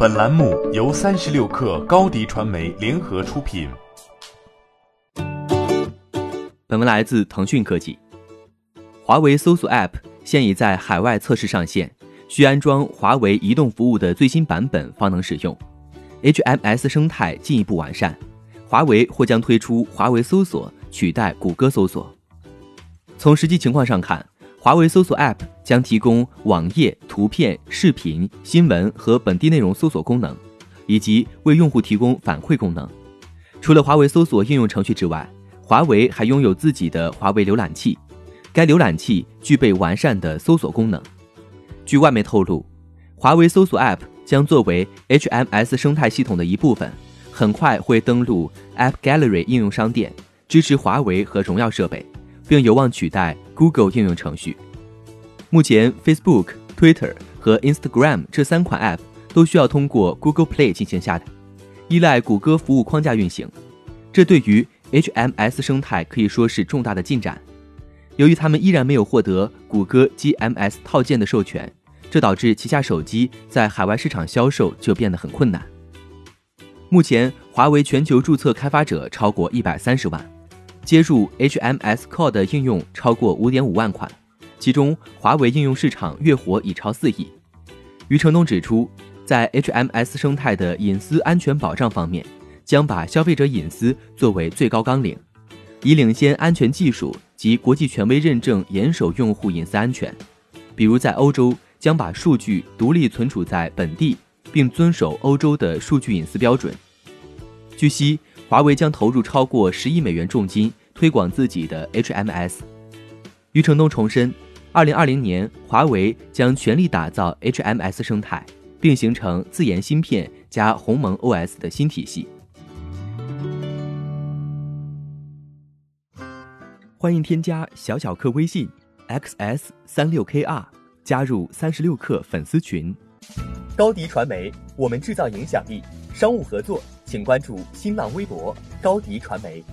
本栏目由三十六氪高低传媒联合出品。本文来自腾讯科技。华为搜索 App 现已在海外测试上线，需安装华为移动服务的最新版本方能使用。HMS 生态进一步完善，华为或将推出华为搜索取代谷歌搜索。从实际情况上看，华为搜索 App 将提供网页、图片、视频、新闻和本地内容搜索功能，以及为用户提供反馈功能。除了华为搜索应用程序之外，华为还拥有自己的华为浏览器，该浏览器具备完善的搜索功能。据外媒透露，华为搜索 App 将作为 HMS 生态系统的一部分，很快会登陆 App Gallery 应用商店，支持华为和荣耀设备。并有望取代 Google 应用程序。目前，Facebook、Twitter 和 Instagram 这三款 App 都需要通过 Google Play 进行下载，依赖谷歌服务框架运行。这对于 HMS 生态可以说是重大的进展。由于他们依然没有获得谷歌 GMS 套件的授权，这导致旗下手机在海外市场销售就变得很困难。目前，华为全球注册开发者超过一百三十万。接入 HMS Core 的应用超过五点五万款，其中华为应用市场月活已超四亿。余承东指出，在 HMS 生态的隐私安全保障方面，将把消费者隐私作为最高纲领，以领先安全技术及国际权威认证严守用户隐私安全。比如在欧洲，将把数据独立存储在本地，并遵守欧洲的数据隐私标准。据悉。华为将投入超过十亿美元重金推广自己的 HMS。余承东重申，二零二零年华为将全力打造 HMS 生态，并形成自研芯片加鸿蒙 OS 的新体系。欢迎添加小小客微信 xs 三六 kr，加入三十六氪粉丝群。高迪传媒，我们制造影响力。商务合作。请关注新浪微博高迪传媒。